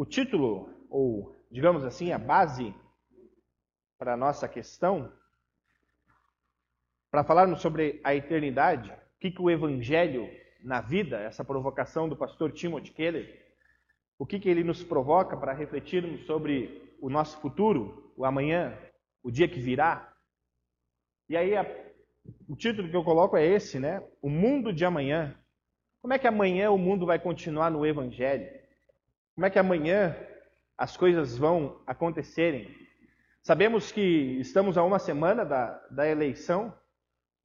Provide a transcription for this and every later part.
O título, ou digamos assim, a base para a nossa questão, para falarmos sobre a eternidade, o que, que o Evangelho na vida, essa provocação do pastor Timothy Keller, o que, que ele nos provoca para refletirmos sobre o nosso futuro, o amanhã, o dia que virá. E aí a, o título que eu coloco é esse, né? O mundo de amanhã. Como é que amanhã o mundo vai continuar no Evangelho? Como é que amanhã as coisas vão acontecerem? Sabemos que estamos a uma semana da, da eleição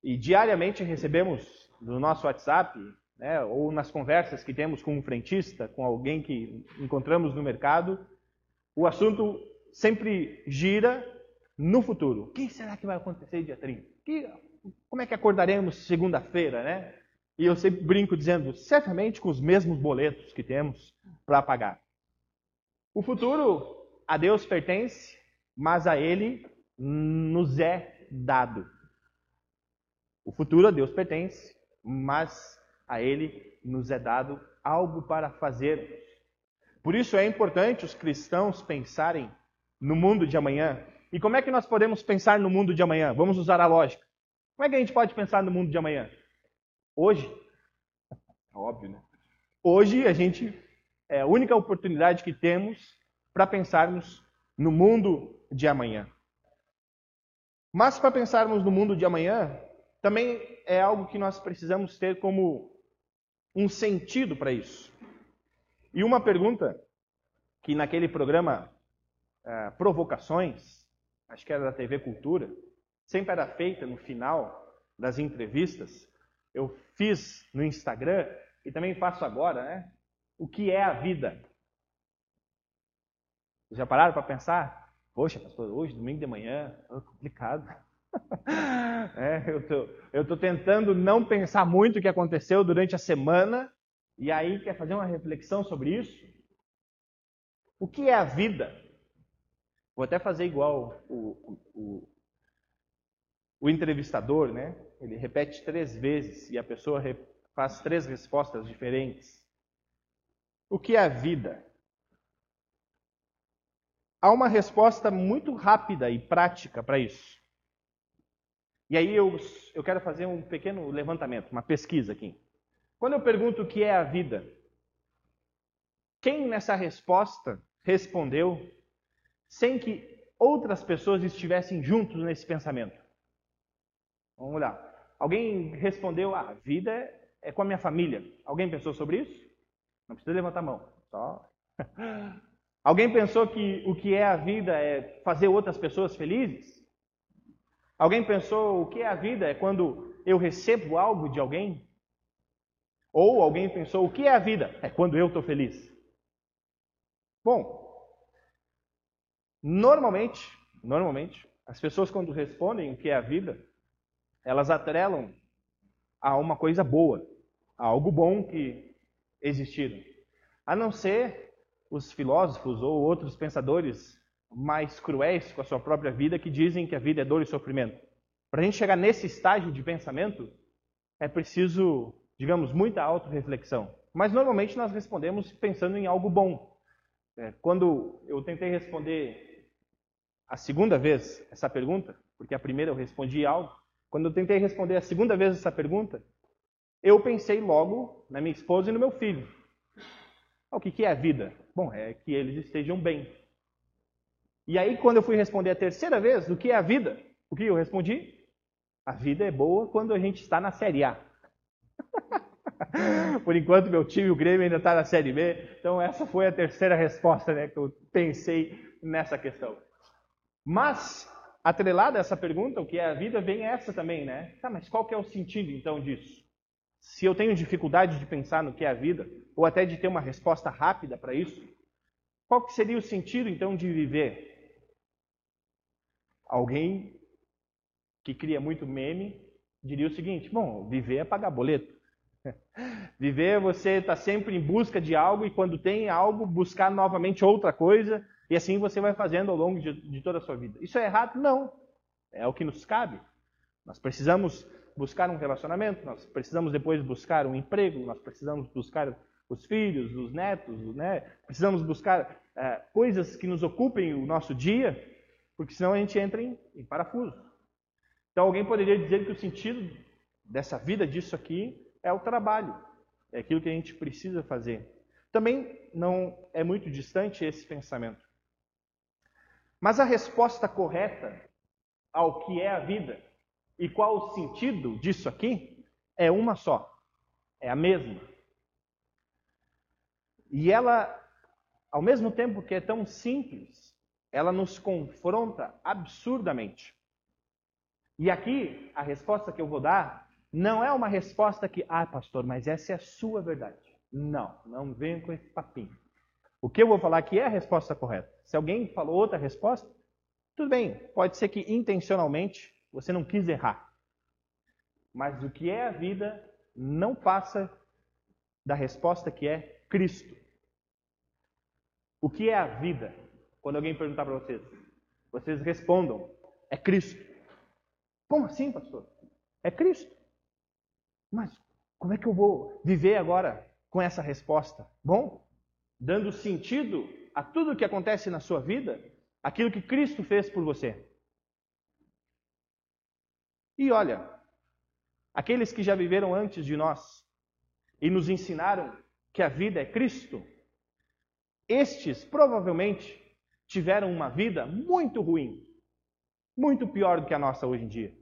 e diariamente recebemos no nosso WhatsApp, né, ou nas conversas que temos com um frentista, com alguém que encontramos no mercado, o assunto sempre gira no futuro. O que será que vai acontecer dia 30? Que, como é que acordaremos segunda-feira, né? E eu sempre brinco dizendo, certamente com os mesmos boletos que temos para pagar. O futuro a Deus pertence, mas a Ele nos é dado. O futuro a Deus pertence, mas a Ele nos é dado algo para fazermos. Por isso é importante os cristãos pensarem no mundo de amanhã. E como é que nós podemos pensar no mundo de amanhã? Vamos usar a lógica. Como é que a gente pode pensar no mundo de amanhã? Hoje, óbvio, né? Hoje a gente é a única oportunidade que temos para pensarmos no mundo de amanhã. Mas para pensarmos no mundo de amanhã, também é algo que nós precisamos ter como um sentido para isso. E uma pergunta que naquele programa uh, Provocações, acho que era da TV Cultura, sempre era feita no final das entrevistas, eu fiz no Instagram e também faço agora, né? O que é a vida? Já pararam para pensar? Poxa, pastor, hoje, domingo de manhã, é complicado. é, eu tô, tô tentando não pensar muito o que aconteceu durante a semana e aí quer fazer uma reflexão sobre isso? O que é a vida? Vou até fazer igual o, o, o entrevistador, né? Ele repete três vezes e a pessoa faz três respostas diferentes. O que é a vida? Há uma resposta muito rápida e prática para isso. E aí eu, eu quero fazer um pequeno levantamento, uma pesquisa aqui. Quando eu pergunto o que é a vida, quem nessa resposta respondeu sem que outras pessoas estivessem juntos nesse pensamento? Vamos lá. Alguém respondeu: ah, a vida é com a minha família. Alguém pensou sobre isso? Não precisa levantar a mão. Só. Alguém pensou que o que é a vida é fazer outras pessoas felizes? Alguém pensou o que é a vida é quando eu recebo algo de alguém? Ou alguém pensou o que é a vida é quando eu estou feliz? Bom, normalmente, normalmente, as pessoas quando respondem o que é a vida, elas atrelam a uma coisa boa, a algo bom que existiram. A não ser os filósofos ou outros pensadores mais cruéis com a sua própria vida que dizem que a vida é dor e sofrimento. Para a gente chegar nesse estágio de pensamento, é preciso, digamos, muita autorreflexão. Mas normalmente nós respondemos pensando em algo bom. É, quando eu tentei responder a segunda vez essa pergunta, porque a primeira eu respondi algo, quando eu tentei responder a segunda vez essa pergunta, eu pensei logo na minha esposa e no meu filho. O que é a vida? Bom, é que eles estejam bem. E aí, quando eu fui responder a terceira vez, o que é a vida? O que eu respondi? A vida é boa quando a gente está na Série A. Por enquanto, meu time, o Grêmio, ainda está na Série B. Então, essa foi a terceira resposta né, que eu pensei nessa questão. Mas, atrelada a essa pergunta, o que é a vida, vem essa também, né? Tá, mas qual que é o sentido, então, disso? Se eu tenho dificuldade de pensar no que é a vida, ou até de ter uma resposta rápida para isso, qual que seria o sentido, então, de viver? Alguém que cria muito meme diria o seguinte: bom, viver é pagar boleto. Viver é você estar tá sempre em busca de algo e quando tem algo, buscar novamente outra coisa e assim você vai fazendo ao longo de, de toda a sua vida. Isso é errado? Não. É o que nos cabe. Nós precisamos buscar um relacionamento, nós precisamos depois buscar um emprego, nós precisamos buscar os filhos, os netos, né? Precisamos buscar é, coisas que nos ocupem o nosso dia, porque senão a gente entra em, em parafuso. Então alguém poderia dizer que o sentido dessa vida, disso aqui, é o trabalho, é aquilo que a gente precisa fazer. Também não é muito distante esse pensamento. Mas a resposta correta ao que é a vida e qual o sentido disso aqui é uma só, é a mesma. E ela, ao mesmo tempo que é tão simples, ela nos confronta absurdamente. E aqui, a resposta que eu vou dar não é uma resposta que, ah, pastor, mas essa é a sua verdade. Não, não venha com esse papinho. O que eu vou falar aqui é a resposta correta. Se alguém falou outra resposta, tudo bem, pode ser que intencionalmente você não quis errar. Mas o que é a vida não passa da resposta que é Cristo. O que é a vida? Quando alguém perguntar para vocês, vocês respondam: é Cristo. Como assim, pastor? É Cristo. Mas como é que eu vou viver agora com essa resposta? Bom, dando sentido a tudo o que acontece na sua vida, aquilo que Cristo fez por você. E olha, aqueles que já viveram antes de nós e nos ensinaram que a vida é Cristo, estes provavelmente tiveram uma vida muito ruim, muito pior do que a nossa hoje em dia.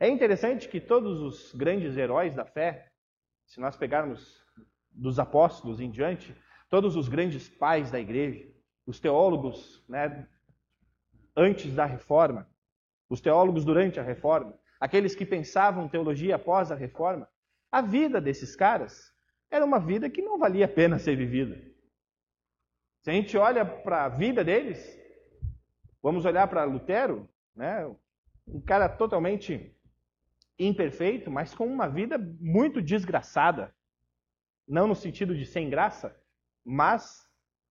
É interessante que todos os grandes heróis da fé, se nós pegarmos dos apóstolos em diante, todos os grandes pais da igreja, os teólogos né, antes da reforma, os teólogos durante a reforma, aqueles que pensavam teologia após a reforma, a vida desses caras era uma vida que não valia a pena ser vivida. Se a gente olha para a vida deles, vamos olhar para Lutero, né, um cara totalmente imperfeito, mas com uma vida muito desgraçada. Não no sentido de sem graça, mas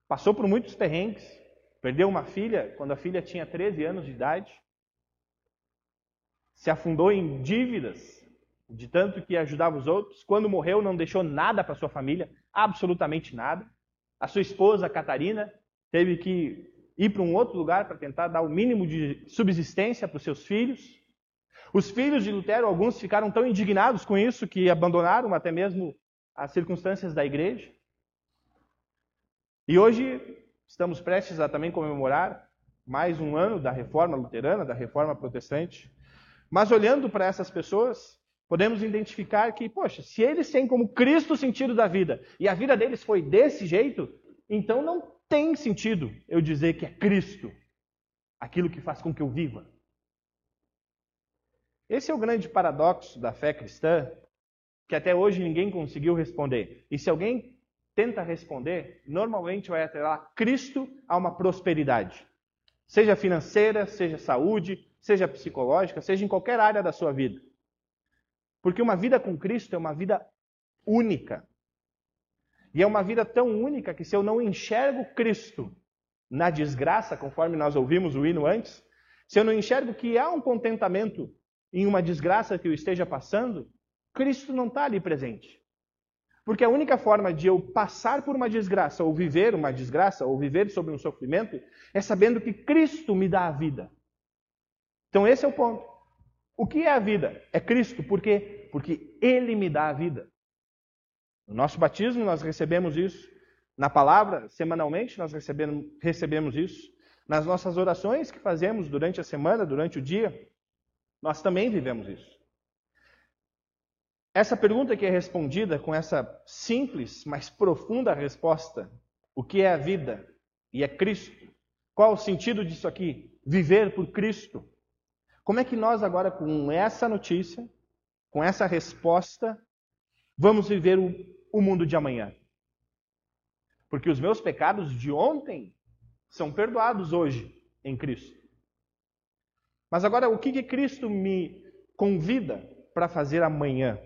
passou por muitos perrengues. Perdeu uma filha quando a filha tinha 13 anos de idade. Se afundou em dívidas, de tanto que ajudava os outros. Quando morreu, não deixou nada para sua família, absolutamente nada. A sua esposa, Catarina, teve que ir para um outro lugar para tentar dar o mínimo de subsistência para os seus filhos. Os filhos de Lutero, alguns ficaram tão indignados com isso que abandonaram até mesmo as circunstâncias da igreja. E hoje estamos prestes a também comemorar mais um ano da reforma luterana, da reforma protestante. Mas olhando para essas pessoas, podemos identificar que, poxa, se eles têm como Cristo o sentido da vida e a vida deles foi desse jeito, então não tem sentido eu dizer que é Cristo aquilo que faz com que eu viva. Esse é o grande paradoxo da fé cristã, que até hoje ninguém conseguiu responder. E se alguém tenta responder, normalmente vai atrelar Cristo a uma prosperidade. Seja financeira, seja saúde, seja psicológica, seja em qualquer área da sua vida. Porque uma vida com Cristo é uma vida única. E é uma vida tão única que se eu não enxergo Cristo na desgraça, conforme nós ouvimos o hino antes, se eu não enxergo que há um contentamento em uma desgraça que eu esteja passando, Cristo não está ali presente. Porque a única forma de eu passar por uma desgraça, ou viver uma desgraça, ou viver sobre um sofrimento, é sabendo que Cristo me dá a vida. Então esse é o ponto. O que é a vida? É Cristo. Por quê? Porque Ele me dá a vida. No nosso batismo nós recebemos isso. Na palavra, semanalmente, nós recebemos, recebemos isso. Nas nossas orações que fazemos durante a semana, durante o dia, nós também vivemos isso. Essa pergunta que é respondida com essa simples, mas profunda resposta: o que é a vida? E é Cristo. Qual o sentido disso aqui? Viver por Cristo. Como é que nós agora, com essa notícia, com essa resposta, vamos viver o, o mundo de amanhã? Porque os meus pecados de ontem são perdoados hoje em Cristo. Mas agora, o que, que Cristo me convida para fazer amanhã,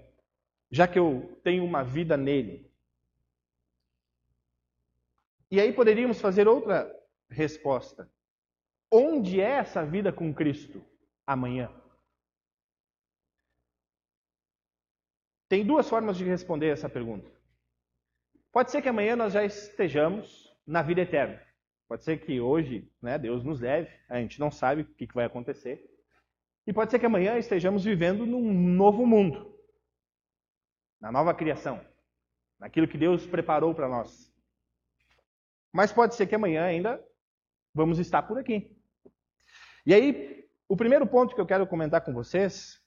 já que eu tenho uma vida nele? E aí poderíamos fazer outra resposta. Onde é essa vida com Cristo amanhã? Tem duas formas de responder essa pergunta. Pode ser que amanhã nós já estejamos na vida eterna. Pode ser que hoje, né, Deus nos leve, a gente não sabe o que vai acontecer. E pode ser que amanhã estejamos vivendo num novo mundo, na nova criação, naquilo que Deus preparou para nós. Mas pode ser que amanhã ainda vamos estar por aqui. E aí, o primeiro ponto que eu quero comentar com vocês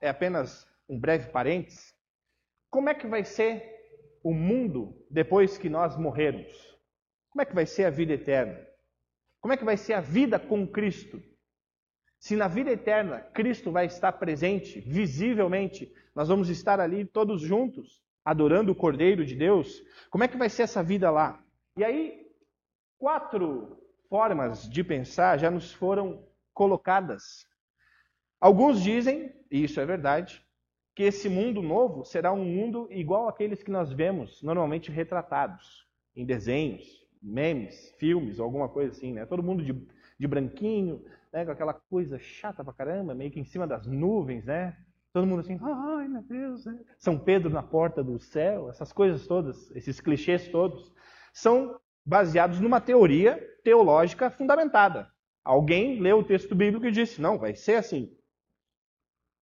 é apenas um breve parênteses. Como é que vai ser o mundo depois que nós morrermos? Como é que vai ser a vida eterna? Como é que vai ser a vida com Cristo? Se na vida eterna Cristo vai estar presente, visivelmente, nós vamos estar ali todos juntos, adorando o Cordeiro de Deus, como é que vai ser essa vida lá? E aí, quatro formas de pensar já nos foram colocadas. Alguns dizem, e isso é verdade, que esse mundo novo será um mundo igual àqueles que nós vemos normalmente retratados em desenhos, memes, filmes, alguma coisa assim, né? Todo mundo de, de branquinho, né? com aquela coisa chata pra caramba, meio que em cima das nuvens, né? Todo mundo assim, ai meu Deus, né? São Pedro na porta do céu, essas coisas todas, esses clichês todos, são baseados numa teoria teológica fundamentada. Alguém leu o texto bíblico e disse: não, vai ser assim.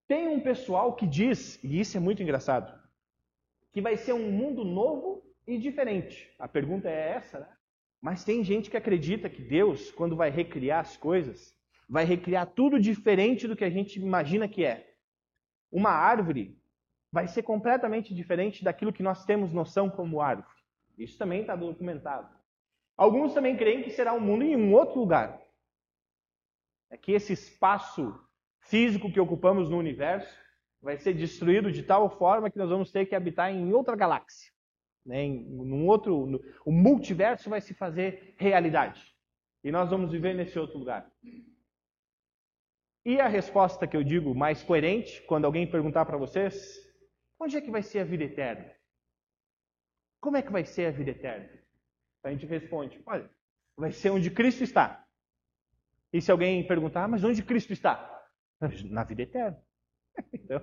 Tem um pessoal que diz, e isso é muito engraçado, que vai ser um mundo novo e diferente. A pergunta é essa, né? Mas tem gente que acredita que Deus, quando vai recriar as coisas, vai recriar tudo diferente do que a gente imagina que é. Uma árvore vai ser completamente diferente daquilo que nós temos noção como árvore. Isso também está documentado. Alguns também creem que será um mundo em um outro lugar. É que esse espaço físico que ocupamos no universo vai ser destruído de tal forma que nós vamos ter que habitar em outra galáxia. Né? Em num outro, no, o multiverso vai se fazer realidade. E nós vamos viver nesse outro lugar. E a resposta que eu digo mais coerente, quando alguém perguntar para vocês, onde é que vai ser a vida eterna? Como é que vai ser a vida eterna? A gente responde, olha, vai ser onde Cristo está. E se alguém perguntar, ah, mas onde Cristo está? Na vida eterna. Então,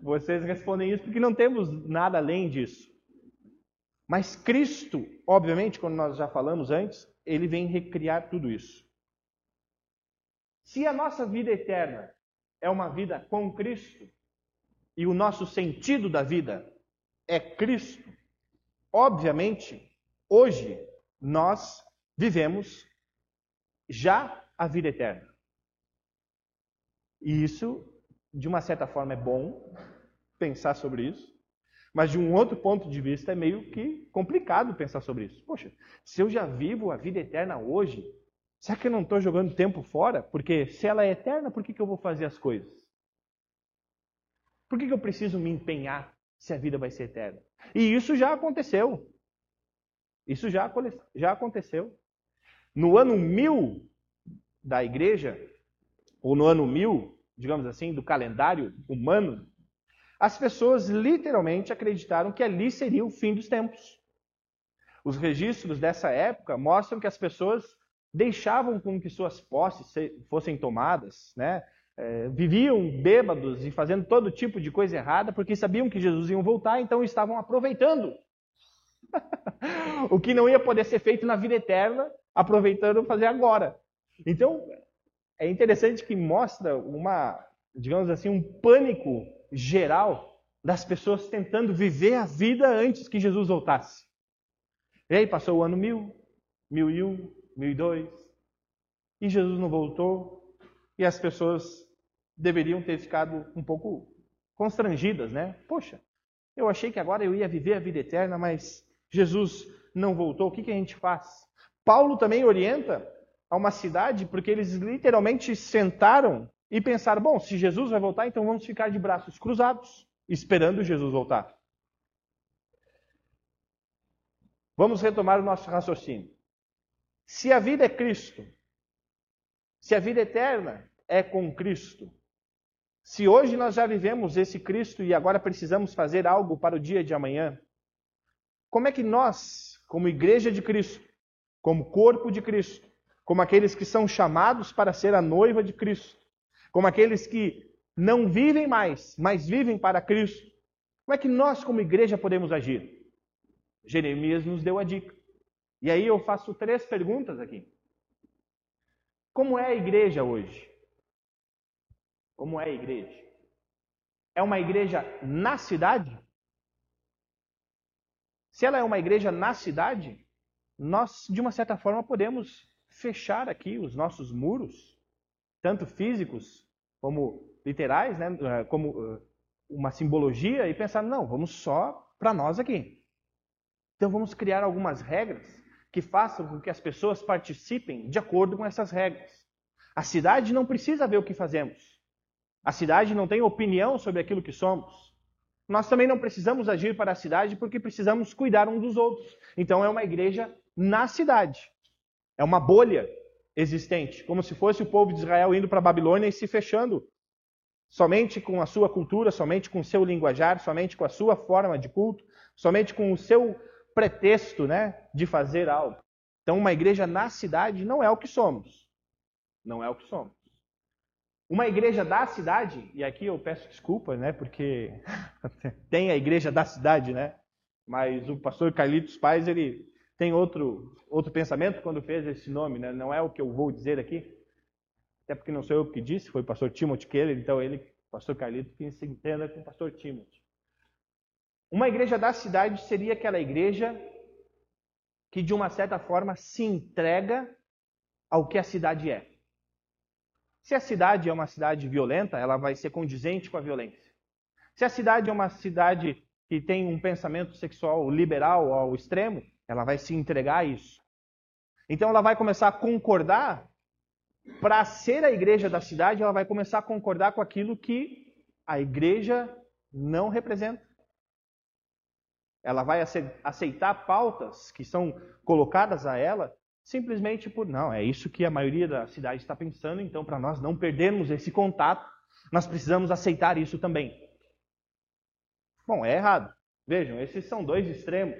vocês respondem isso porque não temos nada além disso. Mas Cristo, obviamente, como nós já falamos antes, ele vem recriar tudo isso. Se a nossa vida eterna é uma vida com Cristo, e o nosso sentido da vida é Cristo, obviamente, hoje nós vivemos já a vida eterna. E isso, de uma certa forma, é bom pensar sobre isso, mas de um outro ponto de vista é meio que complicado pensar sobre isso. Poxa, se eu já vivo a vida eterna hoje, será que eu não estou jogando tempo fora? Porque se ela é eterna, por que, que eu vou fazer as coisas? Por que, que eu preciso me empenhar se a vida vai ser eterna? E isso já aconteceu. Isso já, já aconteceu. No ano mil da igreja, ou no ano mil, digamos assim, do calendário humano, as pessoas literalmente acreditaram que ali seria o fim dos tempos. Os registros dessa época mostram que as pessoas deixavam com que suas posses fossem tomadas, né? É, viviam bêbados e fazendo todo tipo de coisa errada porque sabiam que Jesus ia voltar, então estavam aproveitando o que não ia poder ser feito na vida eterna, aproveitando fazer agora. Então, é interessante que mostra uma, digamos assim, um pânico geral das pessoas tentando viver a vida antes que Jesus voltasse. E aí passou o ano mil, mil e um, mil e dois, e Jesus não voltou, e as pessoas deveriam ter ficado um pouco constrangidas, né? Poxa, eu achei que agora eu ia viver a vida eterna, mas Jesus não voltou, o que, que a gente faz? Paulo também orienta a uma cidade porque eles literalmente sentaram e pensaram: bom, se Jesus vai voltar, então vamos ficar de braços cruzados, esperando Jesus voltar. Vamos retomar o nosso raciocínio. Se a vida é Cristo, se a vida eterna é com Cristo, se hoje nós já vivemos esse Cristo e agora precisamos fazer algo para o dia de amanhã, como é que nós, como igreja de Cristo, como corpo de Cristo, como aqueles que são chamados para ser a noiva de Cristo, como aqueles que não vivem mais, mas vivem para Cristo. Como é que nós, como igreja, podemos agir? Jeremias nos deu a dica. E aí eu faço três perguntas aqui. Como é a igreja hoje? Como é a igreja? É uma igreja na cidade? Se ela é uma igreja na cidade, nós, de uma certa forma, podemos fechar aqui os nossos muros, tanto físicos como literais, né, eh, como eh, uma simbologia, e pensar, não, vamos só para nós aqui. Então vamos criar algumas regras que façam com que as pessoas participem de acordo com essas regras. A cidade não precisa ver o que fazemos. A cidade não tem opinião sobre aquilo que somos. Nós também não precisamos agir para a cidade porque precisamos cuidar um dos outros. Então é uma igreja na cidade. É uma bolha existente, como se fosse o povo de Israel indo para a Babilônia e se fechando somente com a sua cultura, somente com o seu linguajar, somente com a sua forma de culto, somente com o seu pretexto, né, de fazer algo. Então, uma igreja na cidade não é o que somos. Não é o que somos. Uma igreja da cidade, e aqui eu peço desculpa, né, porque tem a igreja da cidade, né? Mas o pastor Carlitos Paz, ele tem outro outro pensamento quando fez esse nome, né? Não é o que eu vou dizer aqui. Até porque não sou eu que disse, foi o pastor Timothy Keller, então ele, pastor Carlitos, que se entenda com o pastor Timothy. Uma igreja da cidade seria aquela igreja que de uma certa forma se entrega ao que a cidade é. Se a cidade é uma cidade violenta, ela vai ser condizente com a violência. Se a cidade é uma cidade que tem um pensamento sexual liberal ao extremo, ela vai se entregar a isso. Então ela vai começar a concordar, para ser a igreja da cidade, ela vai começar a concordar com aquilo que a igreja não representa. Ela vai aceitar pautas que são colocadas a ela simplesmente por não, é isso que a maioria da cidade está pensando, então para nós não perdermos esse contato, nós precisamos aceitar isso também. Bom, é errado. Vejam, esses são dois extremos.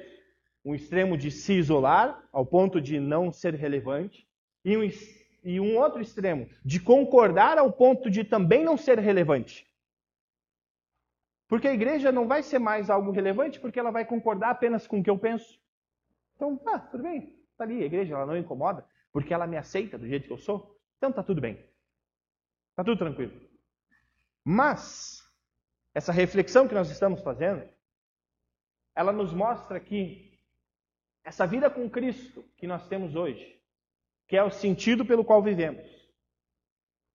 Um extremo de se isolar ao ponto de não ser relevante e um, e um outro extremo de concordar ao ponto de também não ser relevante. Porque a igreja não vai ser mais algo relevante porque ela vai concordar apenas com o que eu penso. Então, ah, tudo bem. Está ali, a igreja ela não incomoda, porque ela me aceita do jeito que eu sou. Então está tudo bem. Está tudo tranquilo. Mas, essa reflexão que nós estamos fazendo, ela nos mostra que essa vida com Cristo que nós temos hoje, que é o sentido pelo qual vivemos,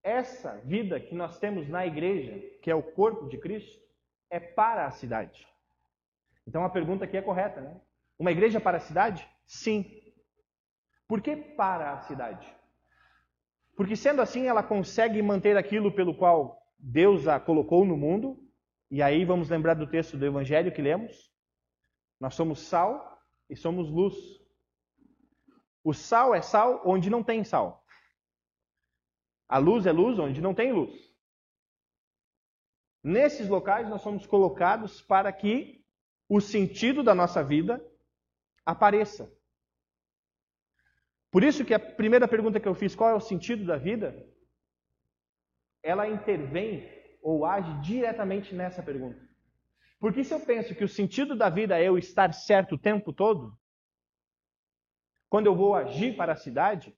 essa vida que nós temos na igreja, que é o corpo de Cristo, é para a cidade. Então a pergunta aqui é correta, né? Uma igreja para a cidade? Sim. Por que para a cidade? Porque sendo assim, ela consegue manter aquilo pelo qual Deus a colocou no mundo. E aí vamos lembrar do texto do Evangelho que lemos. Nós somos sal e somos luz. O sal é sal onde não tem sal. A luz é luz onde não tem luz. Nesses locais nós somos colocados para que o sentido da nossa vida apareça. Por isso que a primeira pergunta que eu fiz, qual é o sentido da vida? Ela intervém ou age diretamente nessa pergunta. Porque se eu penso que o sentido da vida é eu estar certo o tempo todo, quando eu vou agir para a cidade,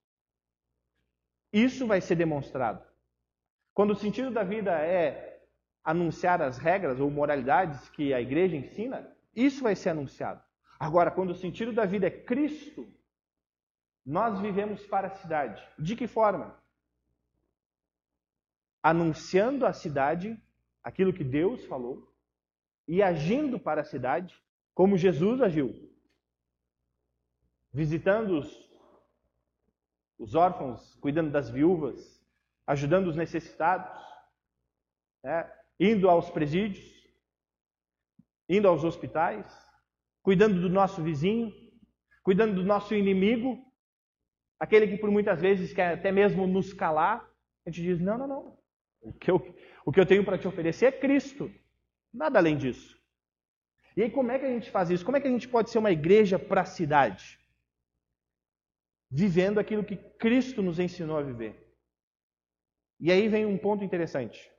isso vai ser demonstrado. Quando o sentido da vida é anunciar as regras ou moralidades que a igreja ensina, isso vai ser anunciado. Agora, quando o sentido da vida é Cristo, nós vivemos para a cidade. De que forma? Anunciando à cidade aquilo que Deus falou e agindo para a cidade como Jesus agiu. Visitando os, os órfãos, cuidando das viúvas, ajudando os necessitados, né? indo aos presídios, indo aos hospitais, cuidando do nosso vizinho, cuidando do nosso inimigo, aquele que por muitas vezes quer até mesmo nos calar, a gente diz: não, não, não. O que eu, o que eu tenho para te oferecer é Cristo, nada além disso. E aí, como é que a gente faz isso? Como é que a gente pode ser uma igreja para a cidade? Vivendo aquilo que Cristo nos ensinou a viver. E aí vem um ponto interessante.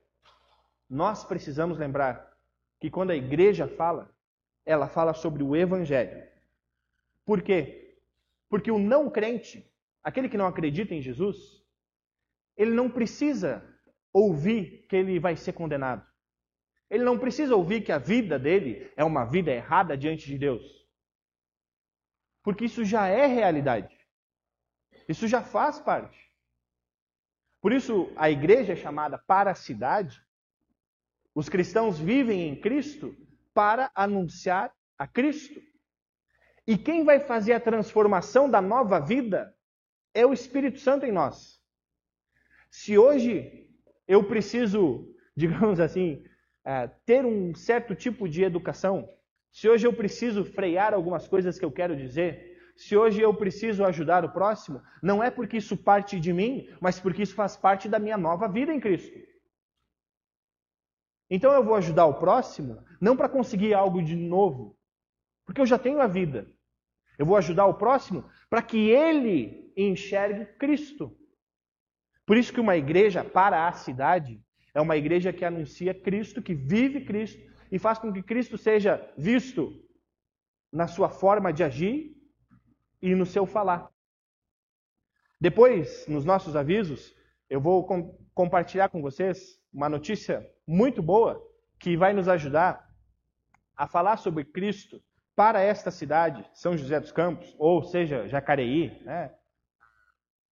Nós precisamos lembrar que quando a igreja fala, ela fala sobre o Evangelho. Por quê? Porque o não crente, aquele que não acredita em Jesus, ele não precisa ouvir que ele vai ser condenado. Ele não precisa ouvir que a vida dele é uma vida errada diante de Deus. Porque isso já é realidade. Isso já faz parte. Por isso, a igreja é chamada para a cidade. Os cristãos vivem em Cristo para anunciar a Cristo. E quem vai fazer a transformação da nova vida é o Espírito Santo em nós. Se hoje eu preciso, digamos assim, é, ter um certo tipo de educação, se hoje eu preciso frear algumas coisas que eu quero dizer, se hoje eu preciso ajudar o próximo, não é porque isso parte de mim, mas porque isso faz parte da minha nova vida em Cristo. Então eu vou ajudar o próximo não para conseguir algo de novo, porque eu já tenho a vida. Eu vou ajudar o próximo para que ele enxergue Cristo. Por isso que uma igreja para a cidade é uma igreja que anuncia Cristo, que vive Cristo e faz com que Cristo seja visto na sua forma de agir e no seu falar. Depois, nos nossos avisos, eu vou com compartilhar com vocês uma notícia muito boa que vai nos ajudar a falar sobre Cristo para esta cidade, São José dos Campos, ou seja, Jacareí, né?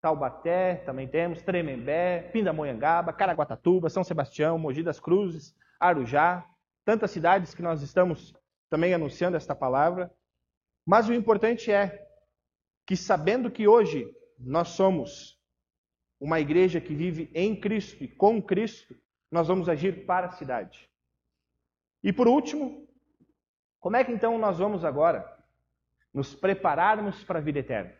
Taubaté, também temos, Tremembé, Pindamonhangaba, Caraguatatuba, São Sebastião, Mogi das Cruzes, Arujá, tantas cidades que nós estamos também anunciando esta palavra. Mas o importante é que sabendo que hoje nós somos uma igreja que vive em Cristo e com Cristo, nós vamos agir para a cidade. E por último, como é que então nós vamos agora nos prepararmos para a vida eterna?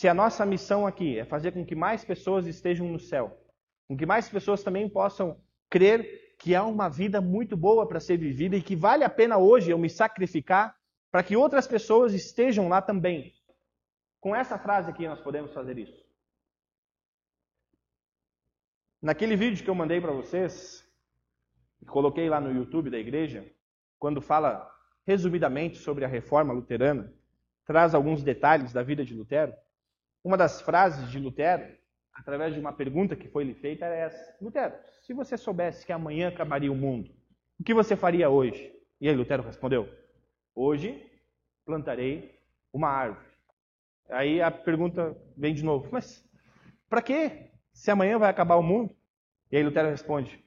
Se a nossa missão aqui é fazer com que mais pessoas estejam no céu, com que mais pessoas também possam crer que há uma vida muito boa para ser vivida e que vale a pena hoje eu me sacrificar para que outras pessoas estejam lá também. Com essa frase aqui nós podemos fazer isso. Naquele vídeo que eu mandei para vocês, coloquei lá no YouTube da igreja, quando fala resumidamente sobre a reforma luterana, traz alguns detalhes da vida de Lutero. Uma das frases de Lutero, através de uma pergunta que foi lhe feita, era essa: Lutero, se você soubesse que amanhã acabaria o mundo, o que você faria hoje? E aí Lutero respondeu: Hoje plantarei uma árvore. Aí a pergunta vem de novo: Mas para quê? Se amanhã vai acabar o mundo? E aí Lutero responde: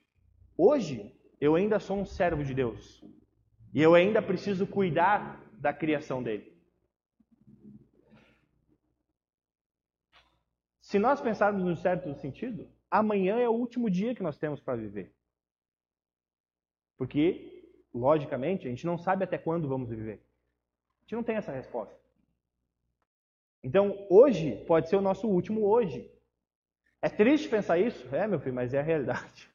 Hoje eu ainda sou um servo de Deus e eu ainda preciso cuidar da criação dele. Se nós pensarmos no certo sentido, amanhã é o último dia que nós temos para viver. Porque, logicamente, a gente não sabe até quando vamos viver. A gente não tem essa resposta. Então, hoje pode ser o nosso último hoje. É triste pensar isso? É, meu filho, mas é a realidade.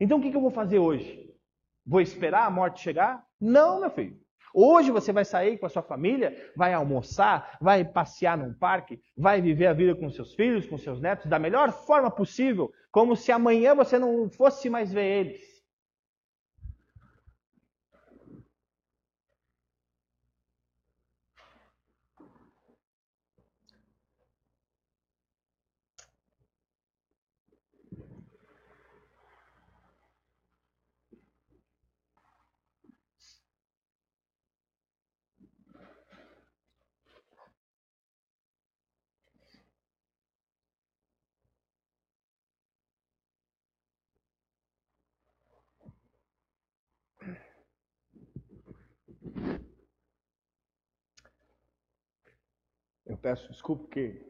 Então, o que eu vou fazer hoje? Vou esperar a morte chegar? Não, meu filho. Hoje você vai sair com a sua família, vai almoçar, vai passear num parque, vai viver a vida com seus filhos, com seus netos, da melhor forma possível, como se amanhã você não fosse mais ver eles. Peço desculpa porque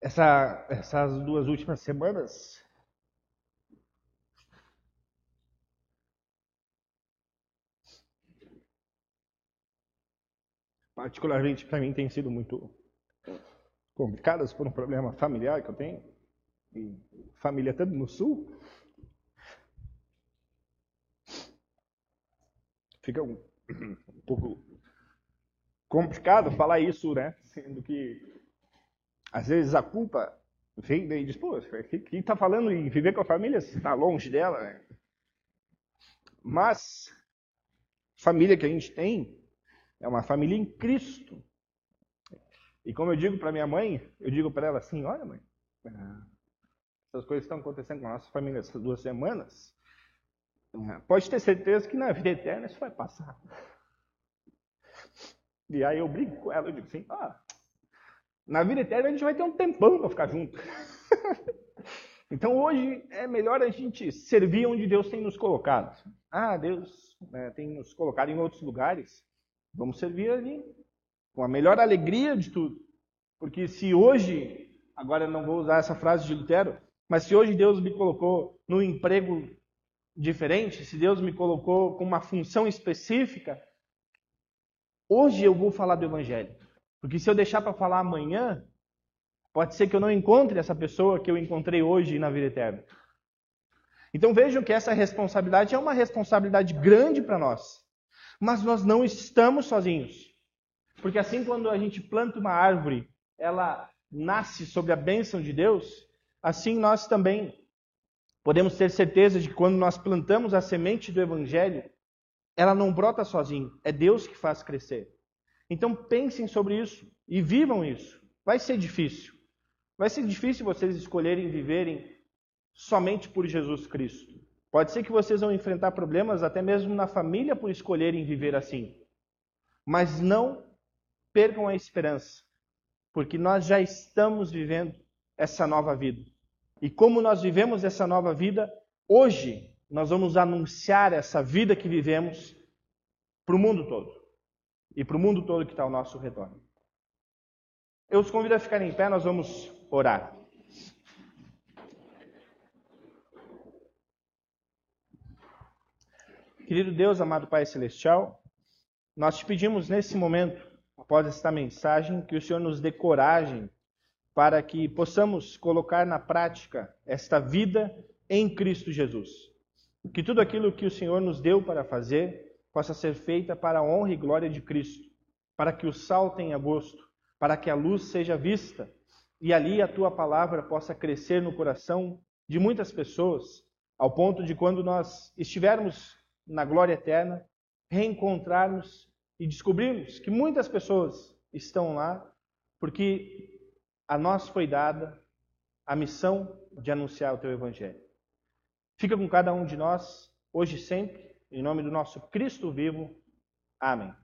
essa, essas duas últimas semanas particularmente para mim tem sido muito complicadas por um problema familiar que eu tenho. E família tanto no sul. Fica um, um pouco complicado falar isso, né? Sendo que às vezes a culpa vem daí e diz, pô, quem está falando em viver com a família está longe dela, né? Mas família que a gente tem é uma família em Cristo. E como eu digo para minha mãe, eu digo para ela assim, olha mãe, essas coisas estão acontecendo com a nossa família essas duas semanas, pode ter certeza que na vida eterna isso vai passar. E aí eu brinco com ela, eu digo assim, ah, na vida eterna a gente vai ter um tempão para ficar junto. então hoje é melhor a gente servir onde Deus tem nos colocado. Ah, Deus né, tem nos colocado em outros lugares. Vamos servir ali com a melhor alegria de tudo. Porque se hoje, agora eu não vou usar essa frase de Lutero, mas se hoje Deus me colocou num emprego diferente, se Deus me colocou com uma função específica, hoje eu vou falar do Evangelho. Porque se eu deixar para falar amanhã, pode ser que eu não encontre essa pessoa que eu encontrei hoje na vida eterna. Então vejam que essa responsabilidade é uma responsabilidade grande para nós. Mas nós não estamos sozinhos. Porque assim quando a gente planta uma árvore, ela nasce sob a bênção de Deus, assim nós também podemos ter certeza de que quando nós plantamos a semente do evangelho, ela não brota sozinho, é Deus que faz crescer. Então pensem sobre isso e vivam isso. Vai ser difícil. Vai ser difícil vocês escolherem viverem somente por Jesus Cristo. Pode ser que vocês vão enfrentar problemas até mesmo na família por escolherem viver assim. Mas não percam a esperança, porque nós já estamos vivendo essa nova vida. E como nós vivemos essa nova vida, hoje nós vamos anunciar essa vida que vivemos para o mundo todo e para o mundo todo que está ao nosso redor. Eu os convido a ficarem em pé, nós vamos orar. Querido Deus, amado Pai Celestial, nós te pedimos nesse momento, após esta mensagem, que o Senhor nos dê coragem para que possamos colocar na prática esta vida em Cristo Jesus. Que tudo aquilo que o Senhor nos deu para fazer, possa ser feita para a honra e glória de Cristo, para que o sal tenha gosto, para que a luz seja vista e ali a tua palavra possa crescer no coração de muitas pessoas, ao ponto de quando nós estivermos na glória eterna, reencontrarmos e descobrirmos que muitas pessoas estão lá porque a nós foi dada a missão de anunciar o teu evangelho. Fica com cada um de nós, hoje e sempre, em nome do nosso Cristo vivo. Amém.